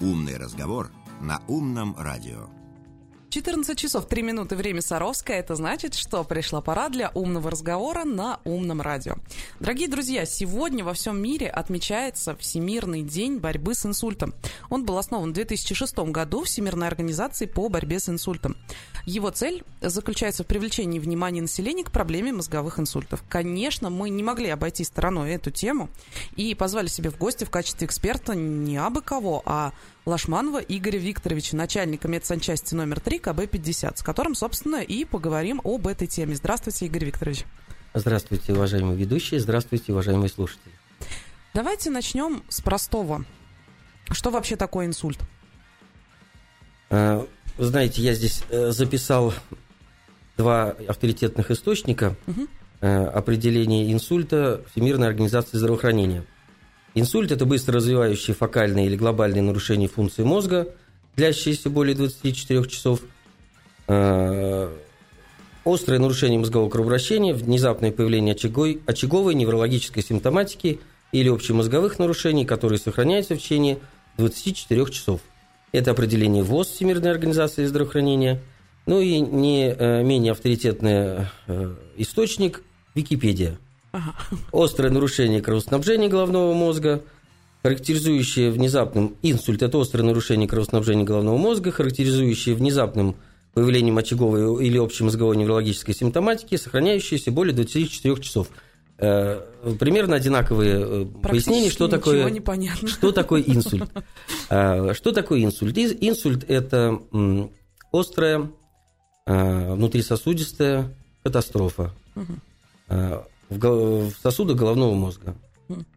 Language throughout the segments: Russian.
«Умный разговор» на «Умном радио». 14 часов 3 минуты, время Саровское. Это значит, что пришла пора для умного разговора на умном радио. Дорогие друзья, сегодня во всем мире отмечается Всемирный день борьбы с инсультом. Он был основан в 2006 году Всемирной организацией по борьбе с инсультом. Его цель заключается в привлечении внимания населения к проблеме мозговых инсультов. Конечно, мы не могли обойти стороной эту тему и позвали себе в гости в качестве эксперта не абы кого, а Лашманова Игоря Викторовича, начальника медсанчасти номер 3 КБ-50, с которым, собственно, и поговорим об этой теме. Здравствуйте, Игорь Викторович. Здравствуйте, уважаемые ведущие, здравствуйте, уважаемые слушатели. Давайте начнем с простого. Что вообще такое инсульт? А, вы знаете, я здесь э, записал два авторитетных источника угу. определения инсульта Всемирной организации здравоохранения – Инсульт – это быстро развивающие фокальные или глобальные нарушения функции мозга, длящиеся более 24 часов, э, острое нарушение мозгового кровообращения, внезапное появление очаговой, очаговой неврологической симптоматики или общемозговых нарушений, которые сохраняются в течение 24 часов. Это определение ВОЗ Всемирной организации здравоохранения. Ну и не э, менее авторитетный э, источник – Википедия – Ага. Острое нарушение кровоснабжения головного мозга, характеризующее внезапным инсульт – это острое нарушение кровоснабжения головного мозга, характеризующее внезапным появлением очаговой или общемозговой неврологической симптоматики, сохраняющееся более 24 часов. Э, примерно одинаковые э, пояснения, что такое, что такое инсульт. Э, что такое инсульт? Инсульт – это острая внутрисосудистая катастрофа. Угу в, сосудах головного мозга.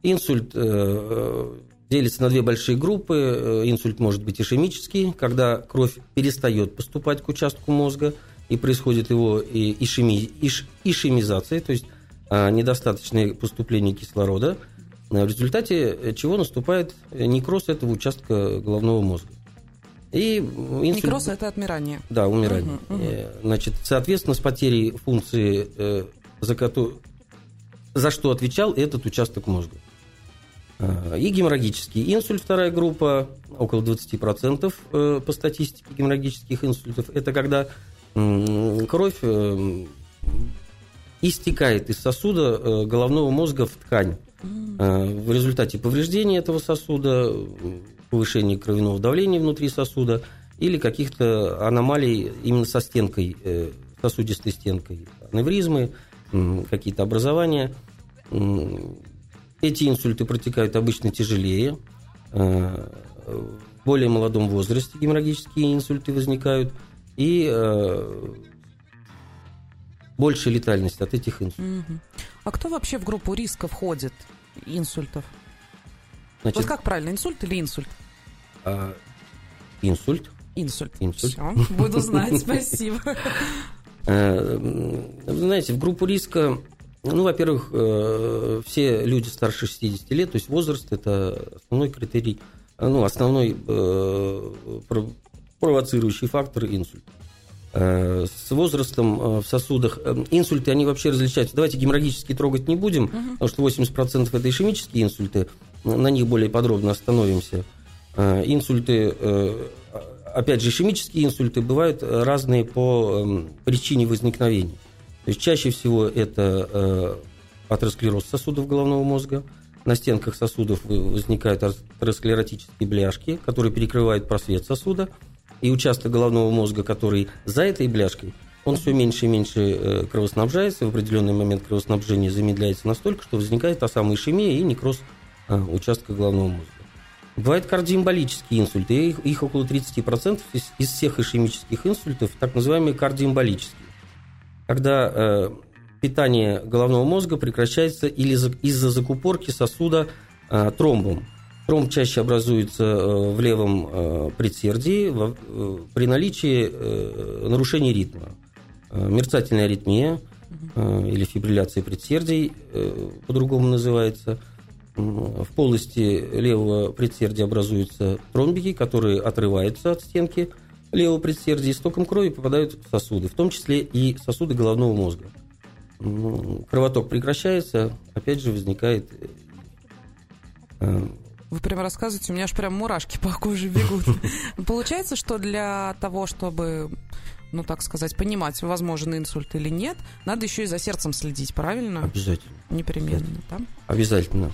Инсульт э, э, делится на две большие группы. Э, инсульт может быть ишемический, когда кровь перестает поступать к участку мозга, и происходит его ишеми, иш, ишемизация, то есть недостаточное поступление кислорода, в результате чего наступает некроз этого участка головного мозга. И инсульт... Некроз – это отмирание. Да, умирание. Угу, угу. Значит, соответственно, с потерей функции, за которую за что отвечал этот участок мозга. А, и геморрагический инсульт, вторая группа, около 20% э, по статистике геморрагических инсультов. Это когда кровь э, истекает из сосуда э, головного мозга в ткань. В результате повреждения этого сосуда, повышения кровяного давления внутри сосуда или каких-то аномалий именно со стенкой, сосудистой стенкой, аневризмы, какие-то образования. Эти инсульты протекают обычно тяжелее. Э, в более молодом возрасте геморрагические инсульты возникают. И э, большая летальность от этих инсультов. А кто вообще в группу риска входит инсультов? Значит, вот как правильно, инсульт или инсульт? А, инсульт. Инсульт. Инсульт. Все, буду знать, спасибо. Э, знаете, в группу риска, ну, во-первых, э, все люди старше 60 лет, то есть возраст – это основной критерий, ну, основной э, провоцирующий фактор инсульта. С возрастом в сосудах инсульты, они вообще различаются. Давайте геморрагические трогать не будем, uh потому что 80% это ишемические инсульты, на них более подробно остановимся. Инсульты опять же, ишемические инсульты бывают разные по эм, причине возникновения. То есть чаще всего это э, атеросклероз сосудов головного мозга. На стенках сосудов возникают атеросклеротические бляшки, которые перекрывают просвет сосуда. И участок головного мозга, который за этой бляшкой, он все меньше и меньше э, кровоснабжается. В определенный момент кровоснабжение замедляется настолько, что возникает та самая ишемия и некроз э, участка головного мозга. Бывают кардиоэмболические инсульты, их, их около 30% из, из всех ишемических инсультов, так называемые кардиоэмболические. Когда э, питание головного мозга прекращается или за, из-за закупорки сосуда э, тромбом. Тромб чаще образуется э, в левом э, предсердии в, э, при наличии э, нарушения ритма. Э, мерцательная аритмия э, или фибрилляция предсердий э, по-другому называется – в полости левого предсердия образуются тромбики, которые отрываются от стенки левого предсердия и с током крови попадают в сосуды, в том числе и сосуды головного мозга. Кровоток прекращается, опять же возникает... Э, Вы прям рассказываете, у меня аж прям мурашки по коже бегут. Получается, что для того, чтобы ну, так сказать, понимать, возможен инсульт или нет, надо еще и за сердцем следить, правильно? Обязательно. Непременно, да? Обязательно.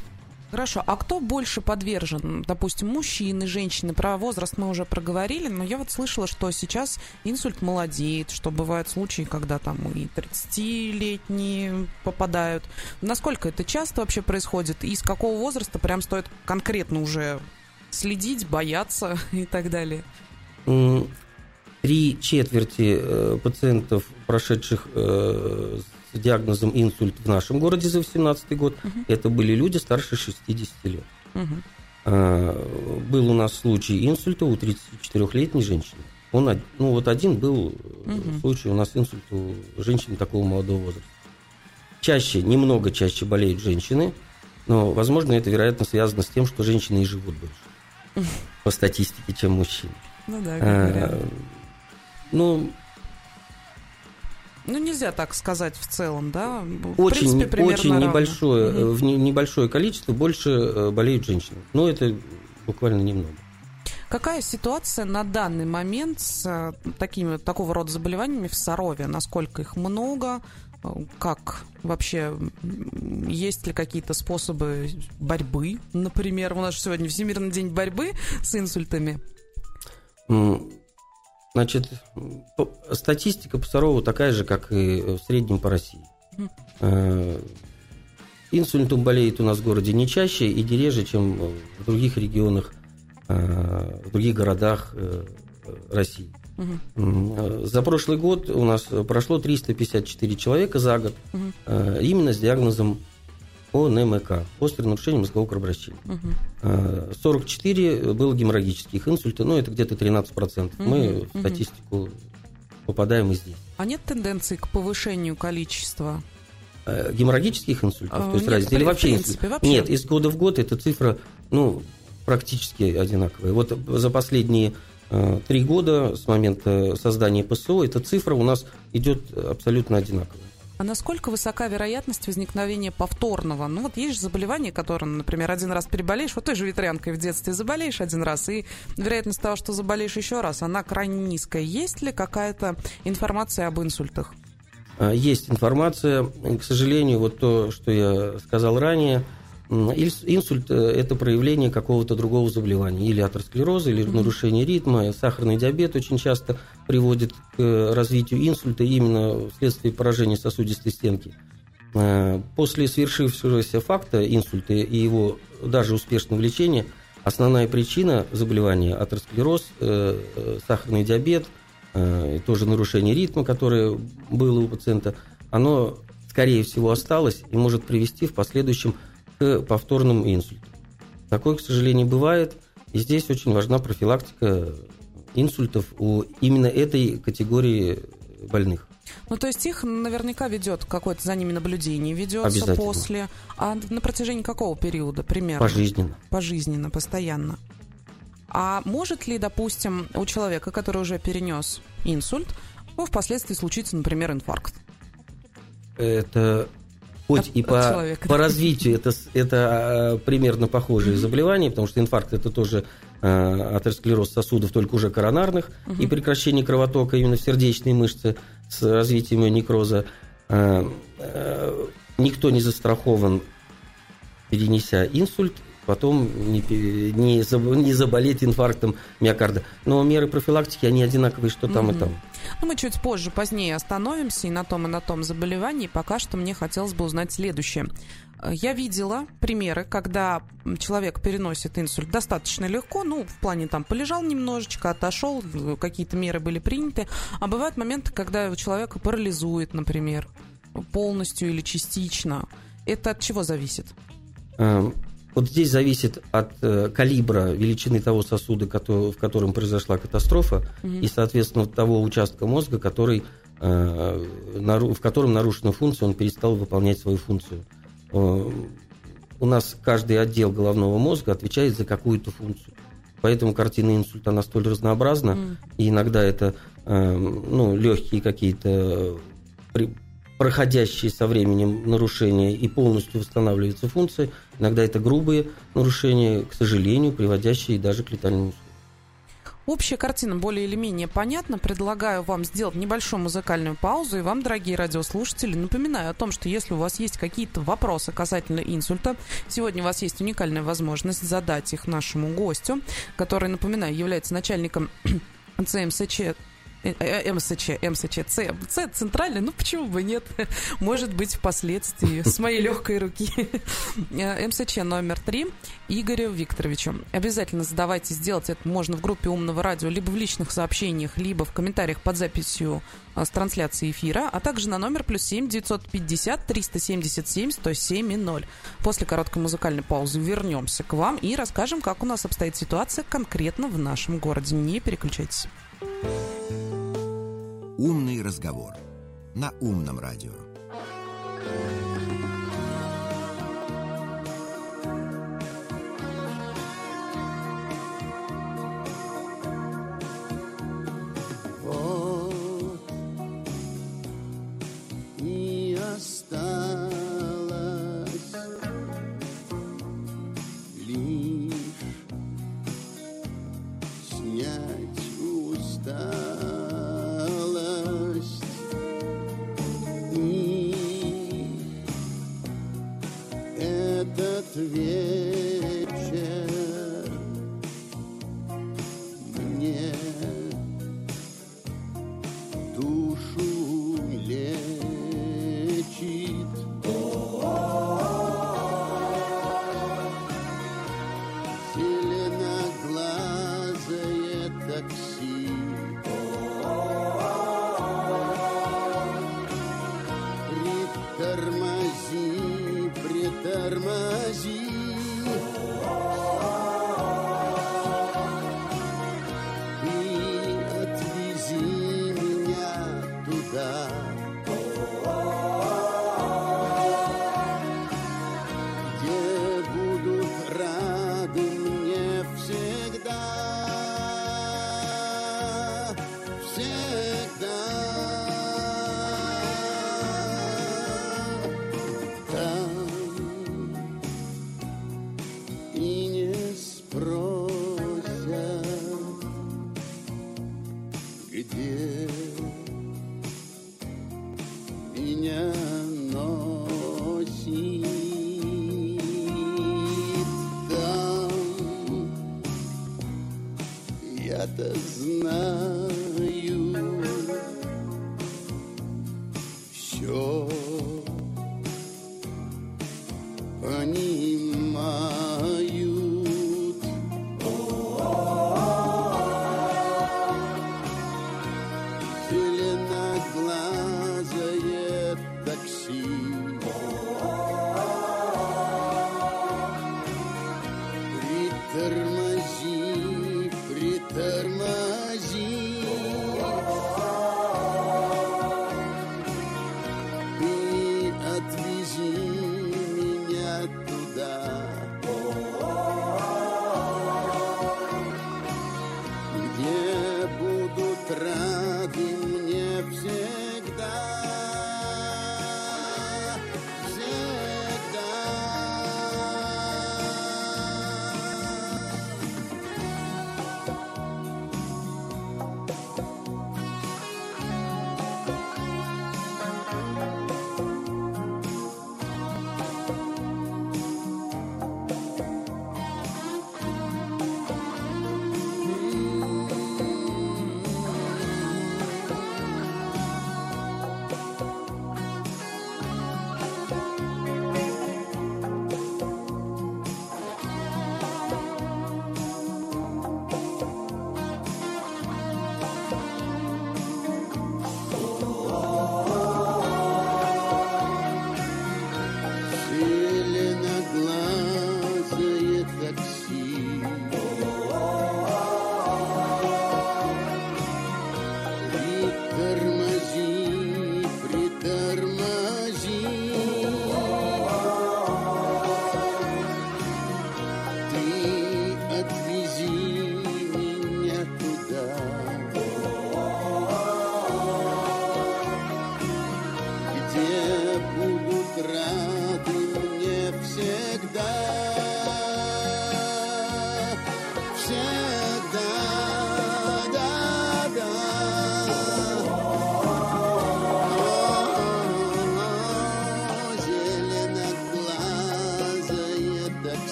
Хорошо, а кто больше подвержен, допустим, мужчины, женщины? Про возраст мы уже проговорили, но я вот слышала, что сейчас инсульт молодеет, что бывают случаи, когда там и 30-летние попадают. Насколько это часто вообще происходит? И с какого возраста прям стоит конкретно уже следить, бояться и так далее? Три четверти э, пациентов, прошедших э, с диагнозом инсульт в нашем городе за 2018 год, угу. это были люди старше 60 лет. Угу. Был у нас случай инсульта у 34-летней женщины. Он, ну, вот один был угу. случай у нас инсульт у женщины такого молодого возраста. Чаще, немного чаще болеют женщины, но, возможно, это, вероятно, связано с тем, что женщины и живут больше по статистике, чем мужчины. Ну да, а, Ну, ну, нельзя так сказать в целом, да? В очень, принципе, очень небольшое, угу. в небольшое количество больше э, болеют женщины. Но это буквально немного. Какая ситуация на данный момент с э, такими, такого рода заболеваниями в Сарове? Насколько их много? Как вообще, есть ли какие-то способы борьбы? Например, у нас сегодня Всемирный день борьбы с инсультами. Значит, статистика по Сарову такая же, как и в среднем по России. Mm. Инсультом болеет у нас в городе не чаще и не реже, чем в других регионах, э, в других городах э, России. Угу. За прошлый год у нас прошло 354 человека за год угу. именно с диагнозом по НМК, острое нарушение мозгового кровообращения. Угу. 44 было геморрагических инсульта, ну, это где-то 13%. Угу. Мы в статистику попадаем и здесь. А нет тенденции к повышению количества э, геморрагических инсультов, то есть нет, разница, или вообще, принципе, вообще? Нет, из года в год эта цифра, ну, практически одинаковая. Вот за последние э, три года с момента создания ПСО эта цифра у нас идет абсолютно одинаковая. А насколько высока вероятность возникновения повторного? Ну вот есть же заболевание, которое, например, один раз переболеешь, вот той же ветрянкой в детстве заболеешь один раз, и вероятность того, что заболеешь еще раз, она крайне низкая. Есть ли какая-то информация об инсультах? А, есть информация. К сожалению, вот то, что я сказал ранее – Инсульт – это проявление какого-то другого заболевания, или атеросклероза, или mm-hmm. нарушение ритма. Сахарный диабет очень часто приводит к э, развитию инсульта именно вследствие поражения сосудистой стенки. Э, после свершившегося факта инсульта и его даже успешного лечения основная причина заболевания – атеросклероз, э, сахарный диабет, тоже нарушение ритма, которое было у пациента, оно, скорее всего, осталось и может привести в последующем к повторным инсультам. Такое, к сожалению, бывает. И здесь очень важна профилактика инсультов у именно этой категории больных. Ну, то есть их наверняка ведет какое-то за ними наблюдение, ведется после. А на протяжении какого периода примерно? Пожизненно. Пожизненно, постоянно. А может ли, допустим, у человека, который уже перенес инсульт, впоследствии случится, например, инфаркт? Это хоть от, и по, человека, по развитию это, это а, примерно похожие mm-hmm. заболевания, потому что инфаркт это тоже э, атеросклероз сосудов, только уже коронарных, mm-hmm. и прекращение кровотока именно в сердечные мышцы с развитием некроза. Э, никто не застрахован, перенеся инсульт, потом не, не, не заболеть инфарктом миокарда. Но меры профилактики, они одинаковые, что там mm-hmm. и там. Ну, мы чуть позже, позднее остановимся и на том, и на том заболевании. Пока что мне хотелось бы узнать следующее. Я видела примеры, когда человек переносит инсульт достаточно легко, ну, в плане там полежал немножечко, отошел, какие-то меры были приняты, а бывают моменты, когда у человека парализует, например, полностью или частично. Это от чего зависит? Вот здесь зависит от э, калибра, величины того сосуда, который, в котором произошла катастрофа, угу. и, соответственно, того участка мозга, который, э, нару, в котором нарушена функция, он перестал выполнять свою функцию. Э, у нас каждый отдел головного мозга отвечает за какую-то функцию. Поэтому картина инсульта, она столь разнообразна, mm. и иногда это э, ну, легкие какие-то проходящие со временем нарушения и полностью восстанавливается функция. Иногда это грубые нарушения, к сожалению, приводящие даже к летальному исходу. Общая картина более или менее понятна. Предлагаю вам сделать небольшую музыкальную паузу. И вам, дорогие радиослушатели, напоминаю о том, что если у вас есть какие-то вопросы касательно инсульта, сегодня у вас есть уникальная возможность задать их нашему гостю, который, напоминаю, является начальником ЦМСЧ МСЧ, МСЧ, С, С центральный, ну почему бы нет? Может быть, впоследствии с моей легкой руки. Э, МСЧ номер три Игорю Викторовичу. Обязательно задавайте, сделать это можно в группе Умного радио, либо в личных сообщениях, либо в комментариях под записью с трансляции эфира, а также на номер плюс семь девятьсот пятьдесят триста семьдесят семь сто семь и ноль. После короткой музыкальной паузы вернемся к вам и расскажем, как у нас обстоит ситуация конкретно в нашем городе. Не переключайтесь. Умный разговор на умном радио.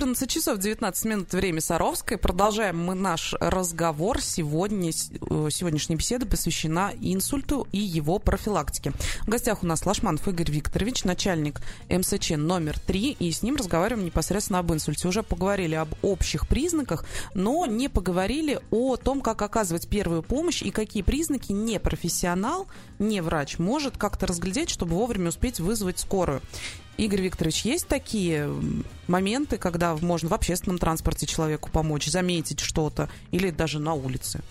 14 часов 19 минут время Саровской. Продолжаем мы наш разговор. Сегодня, сегодняшняя беседа посвящена инсульту и его профилактике. В гостях у нас Лашманов Игорь Викторович, начальник МСЧ номер 3, и с ним разговариваем непосредственно об инсульте. Уже поговорили об общих признаках, но не поговорили о том, как оказывать первую помощь и какие признаки не профессионал, не врач может как-то разглядеть, чтобы вовремя успеть вызвать скорую. Игорь Викторович, есть такие моменты, когда можно в общественном транспорте человеку помочь, заметить что-то или даже на улице?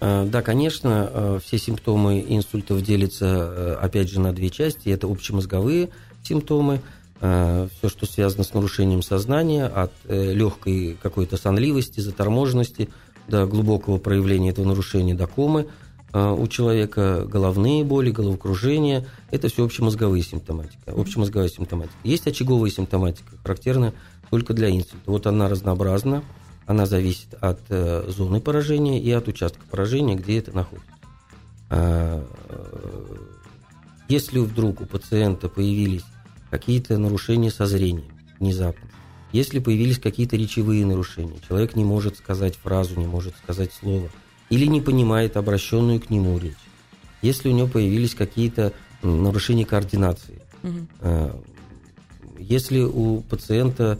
А, да, конечно, а, все симптомы инсультов делятся, э, опять же, на две части. Это общемозговые симптомы, все, что связано с нарушением сознания, от э, легкой какой-то сонливости, заторможенности до глубокого проявления этого нарушения, до комы – у человека головные боли, головокружение. Это все общемозговые симптоматика. Общемозговая симптоматика. Есть очаговая симптоматика, характерная только для инсульта. Вот она разнообразна, она зависит от э, зоны поражения и от участка поражения, где это находится. А, э, если вдруг у пациента появились какие-то нарушения со зрением внезапно, если появились какие-то речевые нарушения, человек не может сказать фразу, не может сказать слово – или не понимает обращенную к нему речь. Если у него появились какие-то нарушения координации, угу. если у пациента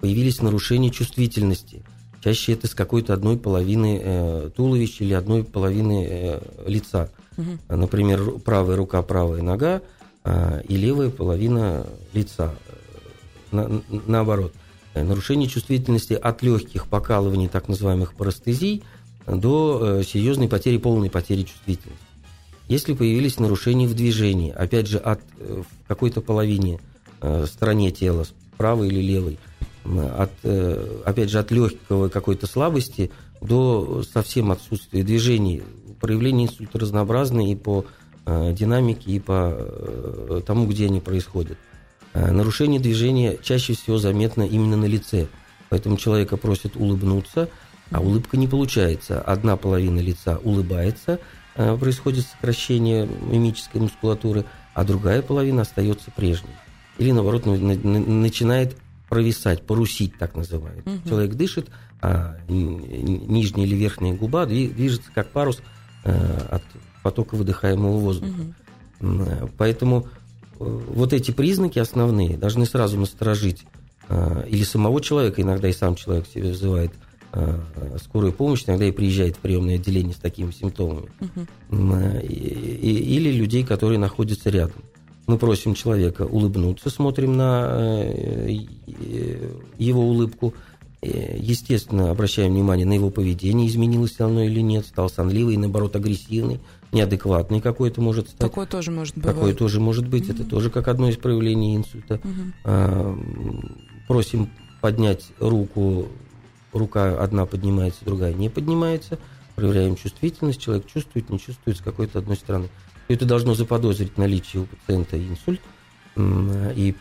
появились нарушения чувствительности, чаще это с какой-то одной половины э, туловища или одной половины э, лица. Угу. Например, правая рука, правая нога а, и левая половина лица. На, наоборот. Нарушение чувствительности от легких покалываний, так называемых парестезий, до э, серьезной потери, полной потери чувствительности. Если появились нарушения в движении, опять же, от э, в какой-то половине э, стороне тела, правой или левой, от, опять же, от легкого какой-то слабости до совсем отсутствия движений, проявления инсульта разнообразны и по динамике, и по тому, где они происходят. Нарушение движения чаще всего заметно именно на лице, поэтому человека просят улыбнуться – а улыбка не получается. Одна половина лица улыбается, э, происходит сокращение мимической мускулатуры, а другая половина остается прежней. Или, наоборот, начинает провисать, порусить, так называют. Угу. Человек дышит, а нижняя или верхняя губа движется как парус э, от потока выдыхаемого воздуха. Угу. Поэтому вот эти признаки основные должны сразу насторожить или самого человека, иногда и сам человек себе вызывает Э, скорую помощь иногда и приезжает в приемное отделение с такими симптомами. Угу. или людей, которые находятся рядом. Мы просим человека улыбнуться, смотрим на э, его улыбку, естественно, обращаем внимание на его поведение, изменилось оно или нет, стал сонливый, наоборот, агрессивный, неадекватный какой-то может стать. Такое тоже может быть. Такое тоже может быть, угу. это тоже как одно из проявлений инсульта. Угу. Просим поднять руку рука одна поднимается, другая не поднимается, проверяем чувствительность, человек чувствует, не чувствует с какой-то одной стороны. Это должно заподозрить наличие у пациента инсульт, и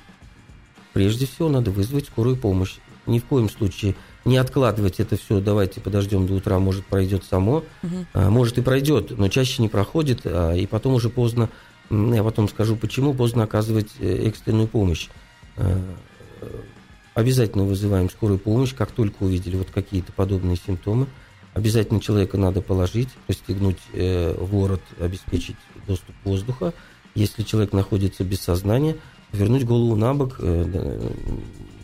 прежде всего надо вызвать скорую помощь. Ни в коем случае не откладывать это все, давайте подождем до утра, может пройдет само, угу. может и пройдет, но чаще не проходит, а, и потом уже поздно, я потом скажу почему, поздно оказывать э, экстренную помощь э, Обязательно вызываем скорую помощь, как только увидели вот какие-то подобные симптомы. Обязательно человека надо положить, расстегнуть э, ворот, обеспечить доступ воздуха. Если человек находится без сознания, вернуть голову на бок, э,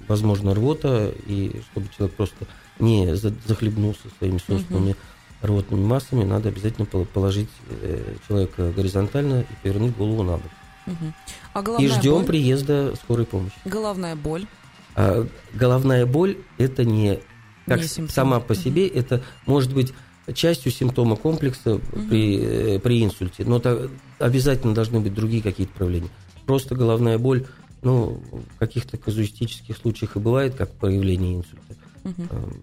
возможно, рвота, и чтобы человек просто не захлебнулся своими собственными угу. рвотными массами, надо обязательно положить э, человека горизонтально и повернуть голову на бок. Угу. А и ждем боль? приезда скорой помощи. Головная боль. А головная боль это не как не сама по себе, угу. это может быть частью симптома комплекса угу. при, при инсульте, но это обязательно должны быть другие какие-то проявления. Просто головная боль, ну, в каких-то казуистических случаях и бывает, как проявление инсульта. Угу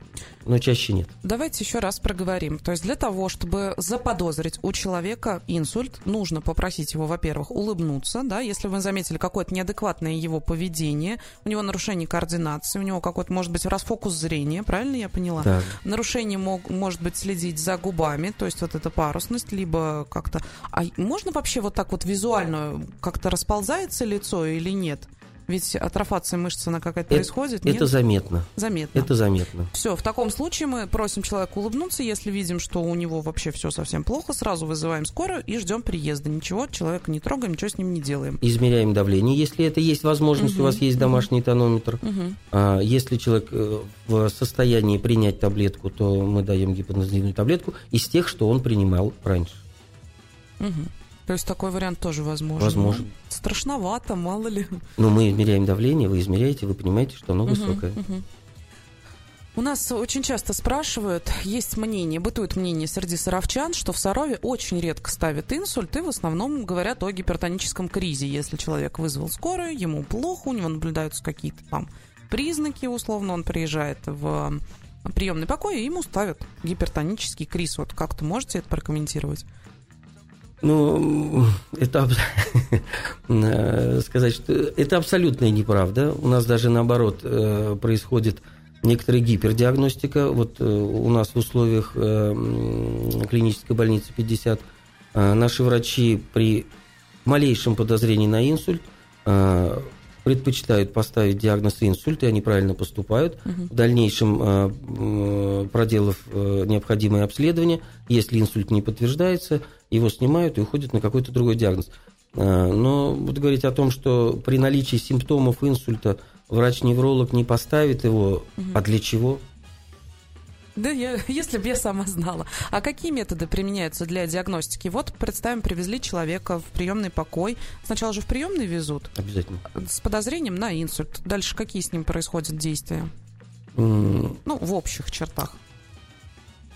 но чаще нет. Давайте еще раз проговорим. То есть для того, чтобы заподозрить у человека инсульт, нужно попросить его, во-первых, улыбнуться, да, если вы заметили какое-то неадекватное его поведение, у него нарушение координации, у него какой-то, может быть, расфокус зрения, правильно я поняла? Да. Нарушение мог, может быть следить за губами, то есть вот эта парусность, либо как-то... А можно вообще вот так вот визуально как-то расползается лицо или нет? Ведь атрофация мышцы, она какая-то Это- происходит, нет? Это заметно. Заметно. Это заметно. Все, в таком случае мы просим человека улыбнуться, если видим, что у него вообще все совсем плохо, сразу вызываем скорую и ждем приезда. Ничего, человека не трогаем, ничего с ним не делаем. Измеряем давление, если это есть возможность, Мгм, у вас есть домашний тонометр. Мгм. А если человек э, в состоянии принять таблетку, то мы даем гипотензивную таблетку из тех, что он принимал раньше. Мгм. То есть такой вариант тоже возможен. Возможен. Ну, страшновато, мало ли. Но мы измеряем давление, вы измеряете, вы понимаете, что оно Мгм, высокое. мгм. У нас очень часто спрашивают, есть мнение, бытует мнение среди саровчан, что в Сарове очень редко ставят инсульт, и в основном говорят о гипертоническом кризе. Если человек вызвал скорую, ему плохо, у него наблюдаются какие-то там признаки, условно, он приезжает в приемный покой, и ему ставят гипертонический криз. Вот как-то можете это прокомментировать? Ну, это сказать, что это абсолютная неправда. У нас даже наоборот э, происходит некоторая гипердиагностика. Вот э, у нас в условиях э, клинической больницы 50 э, наши врачи при малейшем подозрении на инсульт предпочитают поставить диагноз инсульт, и они правильно поступают. Мгм. В дальнейшем, проделав необходимое обследование, если инсульт не подтверждается, его снимают и уходят на какой-то другой диагноз. Э, Но вот говорить о том, что при наличии симптомов инсульта врач-невролог не поставит его, а для чего? Да, я, если бы я сама знала. А какие методы применяются для диагностики? Вот, представим, привезли человека в приемный покой. Сначала же в приемный везут Обязательно. с подозрением на инсульт. Дальше какие с ним происходят действия? М, Ну, в общих чертах.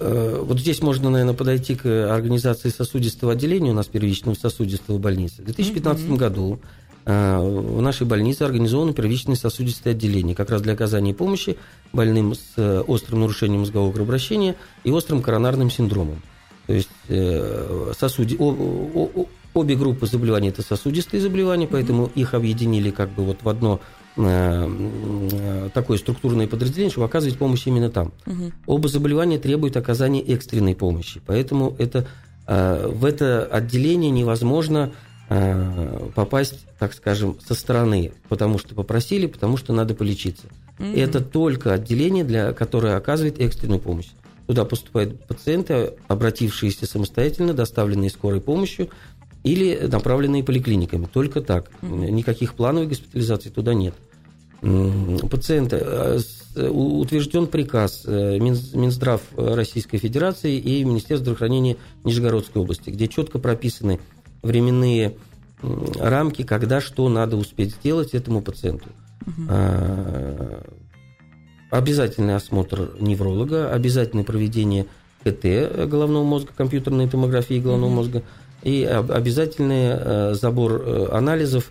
Э, Вот здесь можно, наверное, подойти к организации сосудистого отделения у нас первичного сосудистого больницы. В 2015 Мгм. году э, в нашей больнице организовано первичное сосудистое отделение как раз для оказания помощи больным с э, острым нарушением мозгового кровообращения и острым коронарным синдромом. То есть сосуди- обе группы заболеваний это сосудистые заболевания, поэтому их объединили как бы вот в одно такое структурное подразделение, чтобы оказывать помощь именно там. Мгм. Оба заболевания требуют оказания экстренной помощи, поэтому это, э, в это отделение невозможно э, попасть, так скажем, со стороны, потому что попросили, потому что надо полечиться. Мгм. Это только отделение, для, которое оказывает экстренную помощь. Туда поступают пациенты, обратившиеся самостоятельно, доставленные скорой помощью или направленные поликлиниками. Только так. Никаких плановой госпитализации туда нет. М, Пациенты, э, у- утвержден приказ э, Минз- Минздрав Российской Федерации и Министерства здравоохранения Нижегородской области, где четко прописаны временные рамки, когда что надо успеть сделать этому пациенту. А, Обязательный осмотр невролога, обязательное проведение КТ головного мозга, компьютерной томографии головного Мгм. мозга и об- обязательный э, забор э, анализов,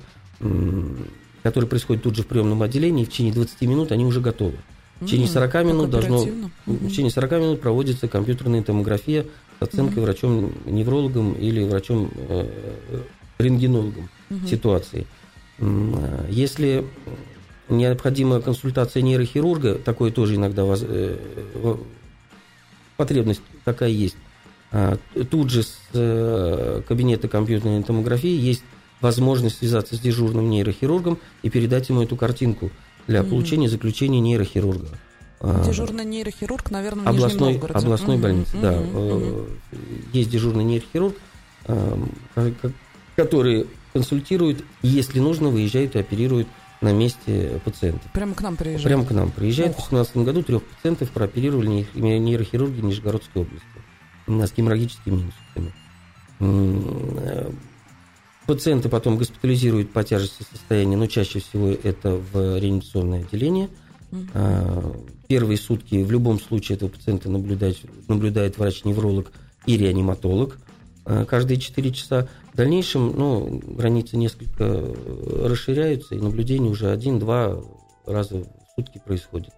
который происходит тут же в приемном отделении, в течение 20 минут они уже готовы. В течение М, 40 как минут должно, оперативно. в течение 40 минут проводится компьютерная томография с оценкой Мгм. врачом-неврологом или врачом-рентгенологом Мгм. ситуации. М, а, Если необходима консультация нейрохирурга, такое тоже иногда воз- э, потребность такая есть. А, Тут же с э, кабинета компьютерной томографии есть возможность связаться с дежурным нейрохирургом и передать ему эту картинку для получения заключения нейрохирурга. А, Дежурный нейрохирург, наверное, в областной, Нижнем Новгороде. областной Мгм, больницы, да. мгм, мгм. Э, Есть дежурный нейрохирург, э, ко- ко- который консультирует, если нужно, выезжает и оперирует на месте пациента. Прямо к нам приезжает. Прямо к нам приезжает. В Ох. 2018 году трех пациентов прооперировали нейр- нейрохирурги Нижегородской области с геморрагическими инсультами. Пациенты потом госпитализируют по тяжести состояния, но чаще всего это в реанимационное отделение. А, Первые сутки в любом случае этого пациента наблюдает, наблюдает врач-невролог и реаниматолог а, каждые 4 часа. В дальнейшем ну, границы несколько расширяются, и наблюдение уже один-два раза в сутки происходит.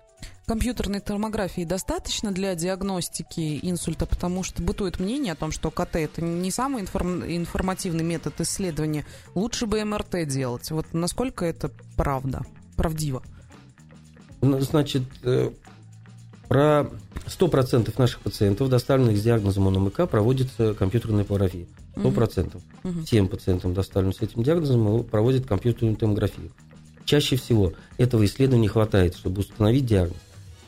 Компьютерной томографии достаточно для диагностики инсульта, потому что бытует мнение о том, что КТ это не самый информ- информативный метод исследования. Лучше бы МРТ делать. Вот насколько это правда, правдиво? Ну, Значит, э, про 100% наших пациентов, доставленных с диагнозом ОНМК, проводится компьютерная томография. 100%. Мгм. Всем пациентам, доставленным с этим диагнозом, проводят компьютерную томографию. чаще всего этого исследования не хватает, чтобы установить диагноз.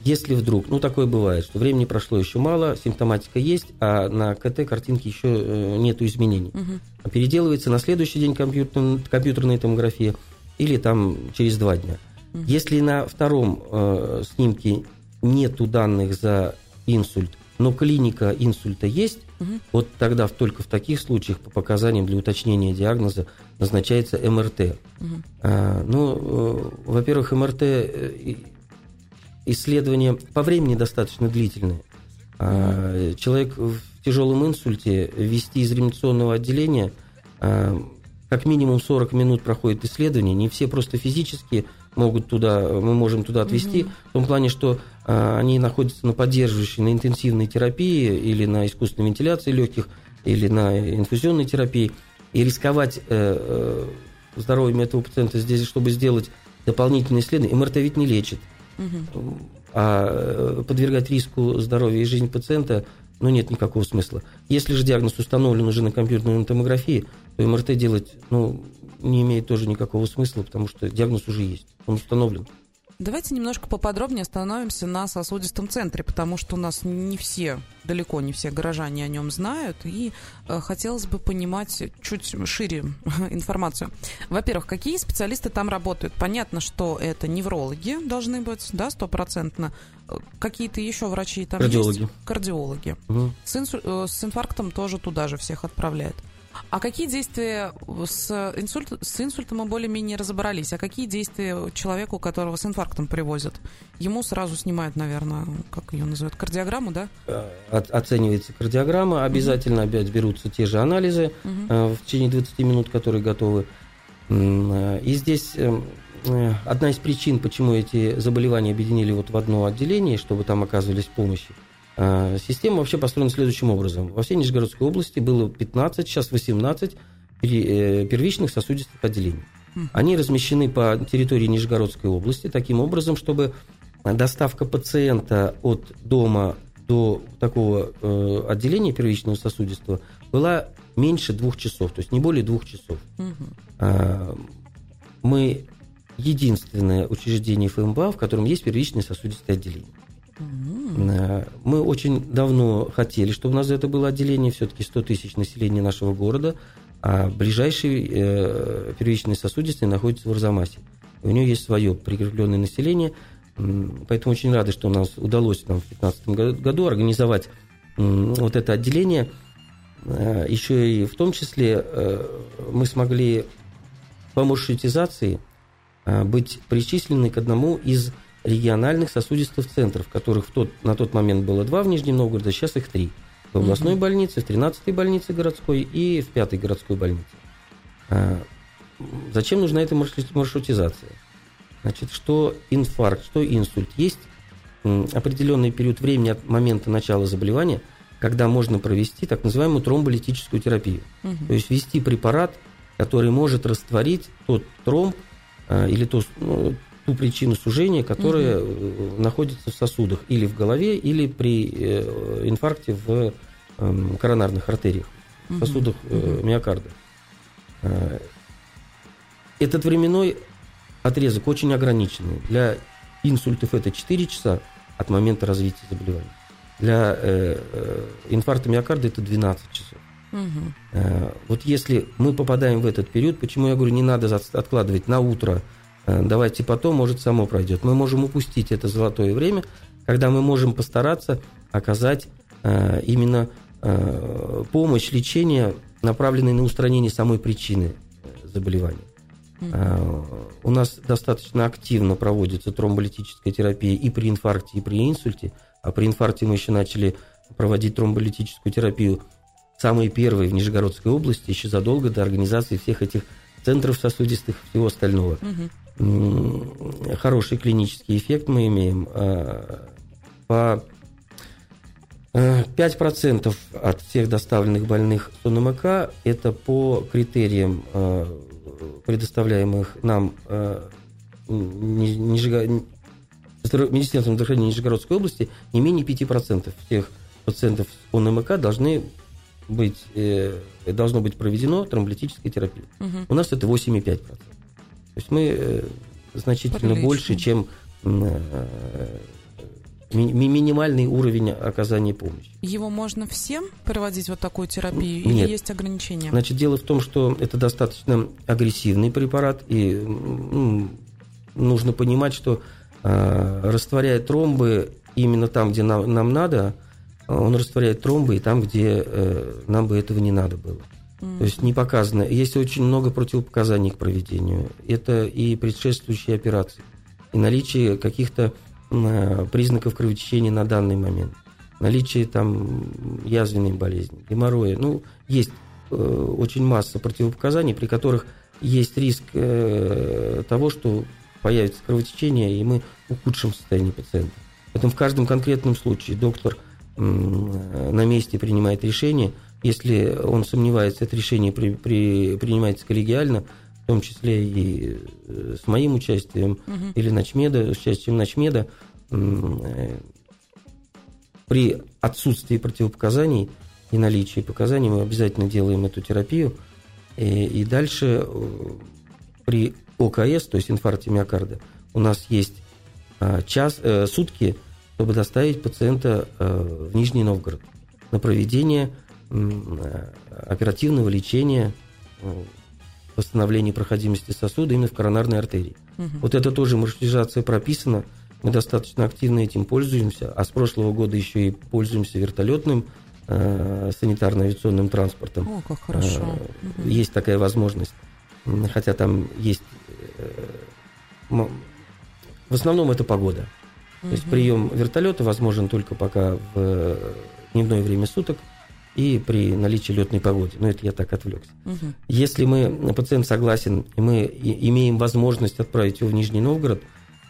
Если вдруг, ну такое бывает, что времени прошло еще мало, симптоматика есть, а на КТ картинки еще э, нету изменений. Угу. Переделывается на следующий день компьютер, компьютерная томография или там через два дня. Угу. Если на втором э, снимке нету данных за инсульт, но клиника инсульта есть, угу. вот тогда только в таких случаях по показаниям для уточнения диагноза назначается МРТ. Угу. А, ну, э, во-первых, МРТ э, исследования по времени достаточно длительные. А, человек в тяжелом инсульте вести из реанимационного отделения а, как минимум 40 минут проходит исследование. Не все просто физически могут туда, мы можем туда отвести, угу. в том плане, что а, они находятся на поддерживающей, на интенсивной терапии или на искусственной вентиляции легких, или на инфузионной терапии. И рисковать э, э, здоровьем этого пациента здесь, чтобы сделать дополнительные исследования, МРТ ведь не лечит. А подвергать риску здоровья и жизни пациента ну, нет никакого смысла. Если же диагноз установлен уже на компьютерной томографии, то МРТ делать ну, не имеет тоже никакого смысла, потому что диагноз уже есть, он установлен. Давайте немножко поподробнее остановимся на сосудистом центре, потому что у нас не все, далеко не все горожане о нем знают, и э, хотелось бы понимать чуть шире информацию. Во-первых, какие специалисты там работают? Понятно, что это неврологи должны быть, да, стопроцентно. Какие-то еще врачи там Кардиологи. есть? Кардиологи. Угу. С, инсу- э, с инфарктом тоже туда же всех отправляют. А какие действия с, инсульт, с инсультом мы более-менее разобрались? А какие действия человеку, которого с инфарктом привозят? Ему сразу снимают, наверное, как ее называют, кардиограмму, да? Э, от, оценивается кардиограмма, обязательно угу. опять берутся те же анализы угу. в течение 20 минут, которые готовы. Э, и здесь одна из причин, почему эти заболевания объединили вот в одно отделение, чтобы там оказывались помощи, система вообще построена следующим образом. Во всей Нижегородской области было 15, сейчас 18 э, первичных сосудистых отделений. Они размещены по территории Нижегородской области таким образом, чтобы доставка пациента от дома до такого э, отделения первичного сосудистого была меньше двух часов, то есть не более двух часов. Угу. мы единственное учреждение ФМБА, в котором есть первичное сосудистое отделение. Э, мы очень давно хотели, чтобы у нас это было отделение, все-таки 100 тысяч населения нашего города, а ближайший э, первичный сосудистый находится в Арзамасе. У него есть свое прикрепленное население, поэтому очень рады, что у нас удалось нам в 2015 году организовать вот это отделение. Э, Еще и в том числе э, мы смогли по маршрутизации быть причислены к одному из региональных сосудистых центров, которых в тот, на тот момент было два в Нижнем Новгороде, а сейчас их три. В областной больнице, в 13-й больнице городской и в 5-й городской больнице. А, зачем нужна эта маршрутизация? Значит, что инфаркт, что инсульт. Есть определенный период времени от момента начала заболевания, когда можно провести так называемую тромболитическую терапию. Угу. То есть ввести препарат, который может растворить тот тромб а, или то, ну, ту причину сужения, которая угу. находится в сосудах или в голове, или при э, инфаркте в эм, коронарных артериях, в сосудах угу. миокарда. Этот временной отрезок очень ограниченный. Для инсультов это 4 часа от момента развития заболевания. Для э, инфаркта миокарда это 12 часов. Угу. Вот если мы попадаем в этот период, почему я говорю, не надо откладывать на утро Э, давайте потом, может, само пройдет. Мы можем упустить это золотое время, когда мы можем постараться оказать э, именно э, помощь, лечение, направленное на устранение самой причины заболевания. У нас достаточно активно проводится тромболитическая терапия и при инфаркте, и при инсульте. А при инфаркте мы еще начали проводить тромболитическую терапию самые первые в Нижегородской области, еще задолго до организации всех этих центров сосудистых и всего остального. Угу хороший клинический эффект мы имеем. А, по 5% э, от всех доставленных больных с ОНМК это по критериям, а, предоставляемых нам а, Министерством здравоохранения Нижегородской области, не менее 5% всех пациентов с ОНМК должны быть, э, должно быть проведено тромболитической терапией. Угу. У нас это 8,5%. То есть мы э, значительно больше, чем э, ми- ми- минимальный уровень оказания помощи. Его можно всем проводить вот такую терапию Нет. или есть ограничения? Значит, дело в том, что это достаточно агрессивный препарат, и м, нужно понимать, что э, растворяя тромбы именно там, где нам, нам надо, э, он растворяет тромбы и там, где э, нам бы этого не надо было. То есть не показано. Есть очень много противопоказаний к проведению. Это и предшествующие операции, и наличие каких-то э, признаков кровотечения на данный момент, наличие там язвенной болезни, геморроя. Ну, есть э, очень масса противопоказаний, при которых есть риск э, того, что появится кровотечение, и мы ухудшим состояние пациента. Поэтому в каждом конкретном случае доктор э, на месте принимает решение. Если он сомневается, это решение при- при- принимается коллегиально, в том числе и э, с моим участием, Мгм. или Ночмеда, с участием Ночмеда, м, э, при отсутствии противопоказаний и наличии показаний мы обязательно делаем эту терапию. И, и дальше э, при ОКС, то есть инфаркте миокарда, у нас есть а, час, э, сутки, чтобы доставить пациента э, в Нижний Новгород на проведение э, оперативного лечения э, восстановления проходимости сосуда именно в коронарной артерии. Мгм. Вот это тоже маршрутизация прописана. Мы достаточно активно этим пользуемся, а с прошлого года еще и пользуемся вертолетным э, санитарно-авиационным транспортом. О, как хорошо. Э, Мгм. Есть такая возможность. Хотя там есть... э, В основном это погода. То есть прием вертолета возможен только пока в э, дневное время суток и при наличии летной погоды. Но это я так отвлекся. Мгм. Если мы, пациент согласен, и мы имеем возможность отправить его в Нижний Новгород,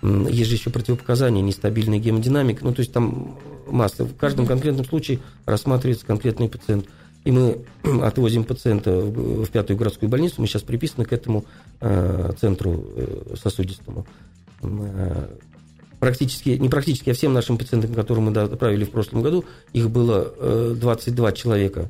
есть же еще противопоказания, нестабильная гемодинамика, ну, то есть там масса. В каждом конкретном случае рассматривается конкретный пациент. И мы отвозим пациента в пятую городскую больницу, мы сейчас приписаны к этому э, центру э, сосудистому. Э, Практически, не практически, а всем нашим пациентам, которым мы отправили в прошлом году, их было э, 22 человека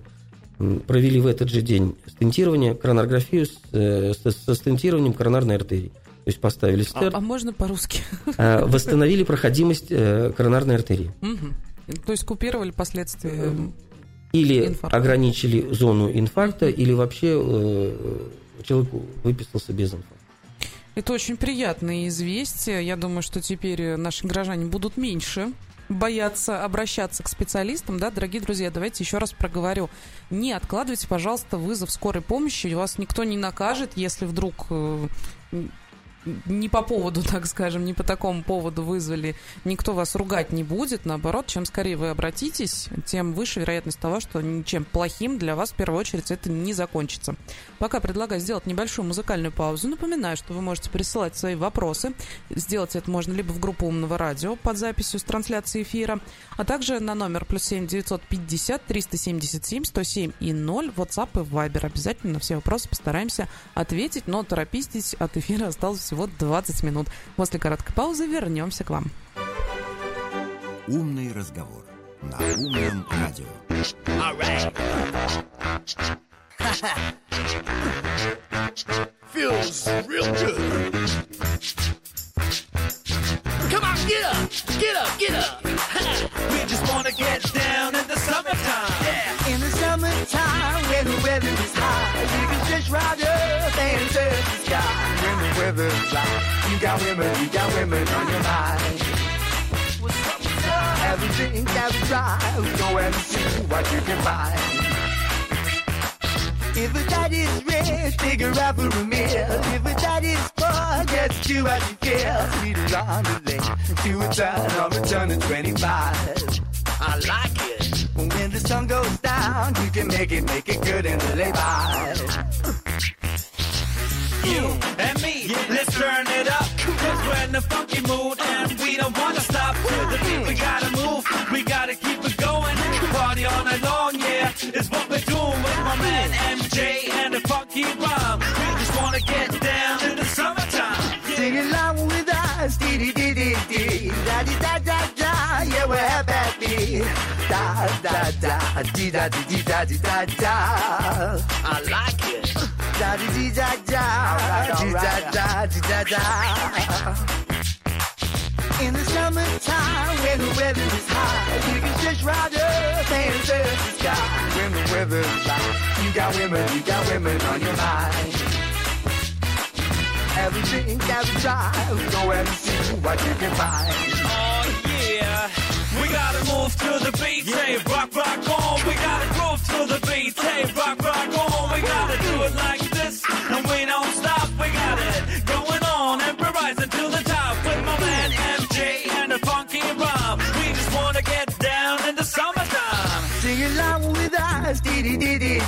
М, провели в этот же день стентирование, коронарографию с, э, со, стентированием коронарной артерии. То есть поставили А, стер, а можно по-русски? а, восстановили проходимость э, коронарной артерии. Мгм. То есть купировали последствия. Или Инфаркта. ограничили зону инфаркта, или вообще э, человек выписался без инфаркта. Это очень приятные известия. Я думаю, что теперь наши граждане будут меньше бояться обращаться к специалистам, да, дорогие друзья, давайте еще раз проговорю. Не откладывайте, пожалуйста, вызов скорой помощи, вас никто не накажет, если вдруг э, не по поводу, так скажем, не по такому поводу вызвали, никто вас ругать не будет. Наоборот, чем скорее вы обратитесь, тем выше вероятность того, что ничем плохим для вас в первую очередь это не закончится. Пока предлагаю сделать небольшую музыкальную паузу. Напоминаю, что вы можете присылать свои вопросы. Сделать это можно либо в группу Умного радио под записью с трансляции эфира, а также на номер плюс 7 950 377 107 и 0 WhatsApp и Viber. Обязательно на все вопросы постараемся ответить, но торопитесь, от эфира осталось всего 20 минут. После короткой паузы вернемся к вам. Умный разговор на умном радио. Feels real good. Come on, get up, get up, get up. we just wanna get down in the summertime. Yeah. In the summertime, when the weather is high, you can just ride up and touch the sky. When the weather's dry, you got women, you got women on your mind. Have a drink, have a drive, go and see what you can find. If a daddy's rich, take her out for a meal. If a daddy's poor, just do what you feel. Speed along the lane, do a turn on the turn of 25. I like it. When the sun goes down, you can make it, make it good and lay by. You and me, let's turn it up. Cause we're in the funky mood and we don't wanna stop. To the beat, we gotta move, we gotta keep it going. Party all night long, yeah, is what we're doing with my man MJ and the funky rhyme. We just wanna get down in the summertime. Sing along with us, dee dee dee dee dee, da dee da da da, yeah we're happy. Da da da, dee da dee dee da dee da da, I like it. da dee da da, dee da da, dee da da. In the summertime, when the weather is hot, you can just ride up and surf the sky. When the weather's right, you got women, you got women on your mind. Everything got to drive, go and see what you can find. Oh yeah, we gotta move to the beat. Hey, rock, rock on. We gotta groove to the beat. Hey, rock, rock on. We gotta do it like this, and we don't stop. We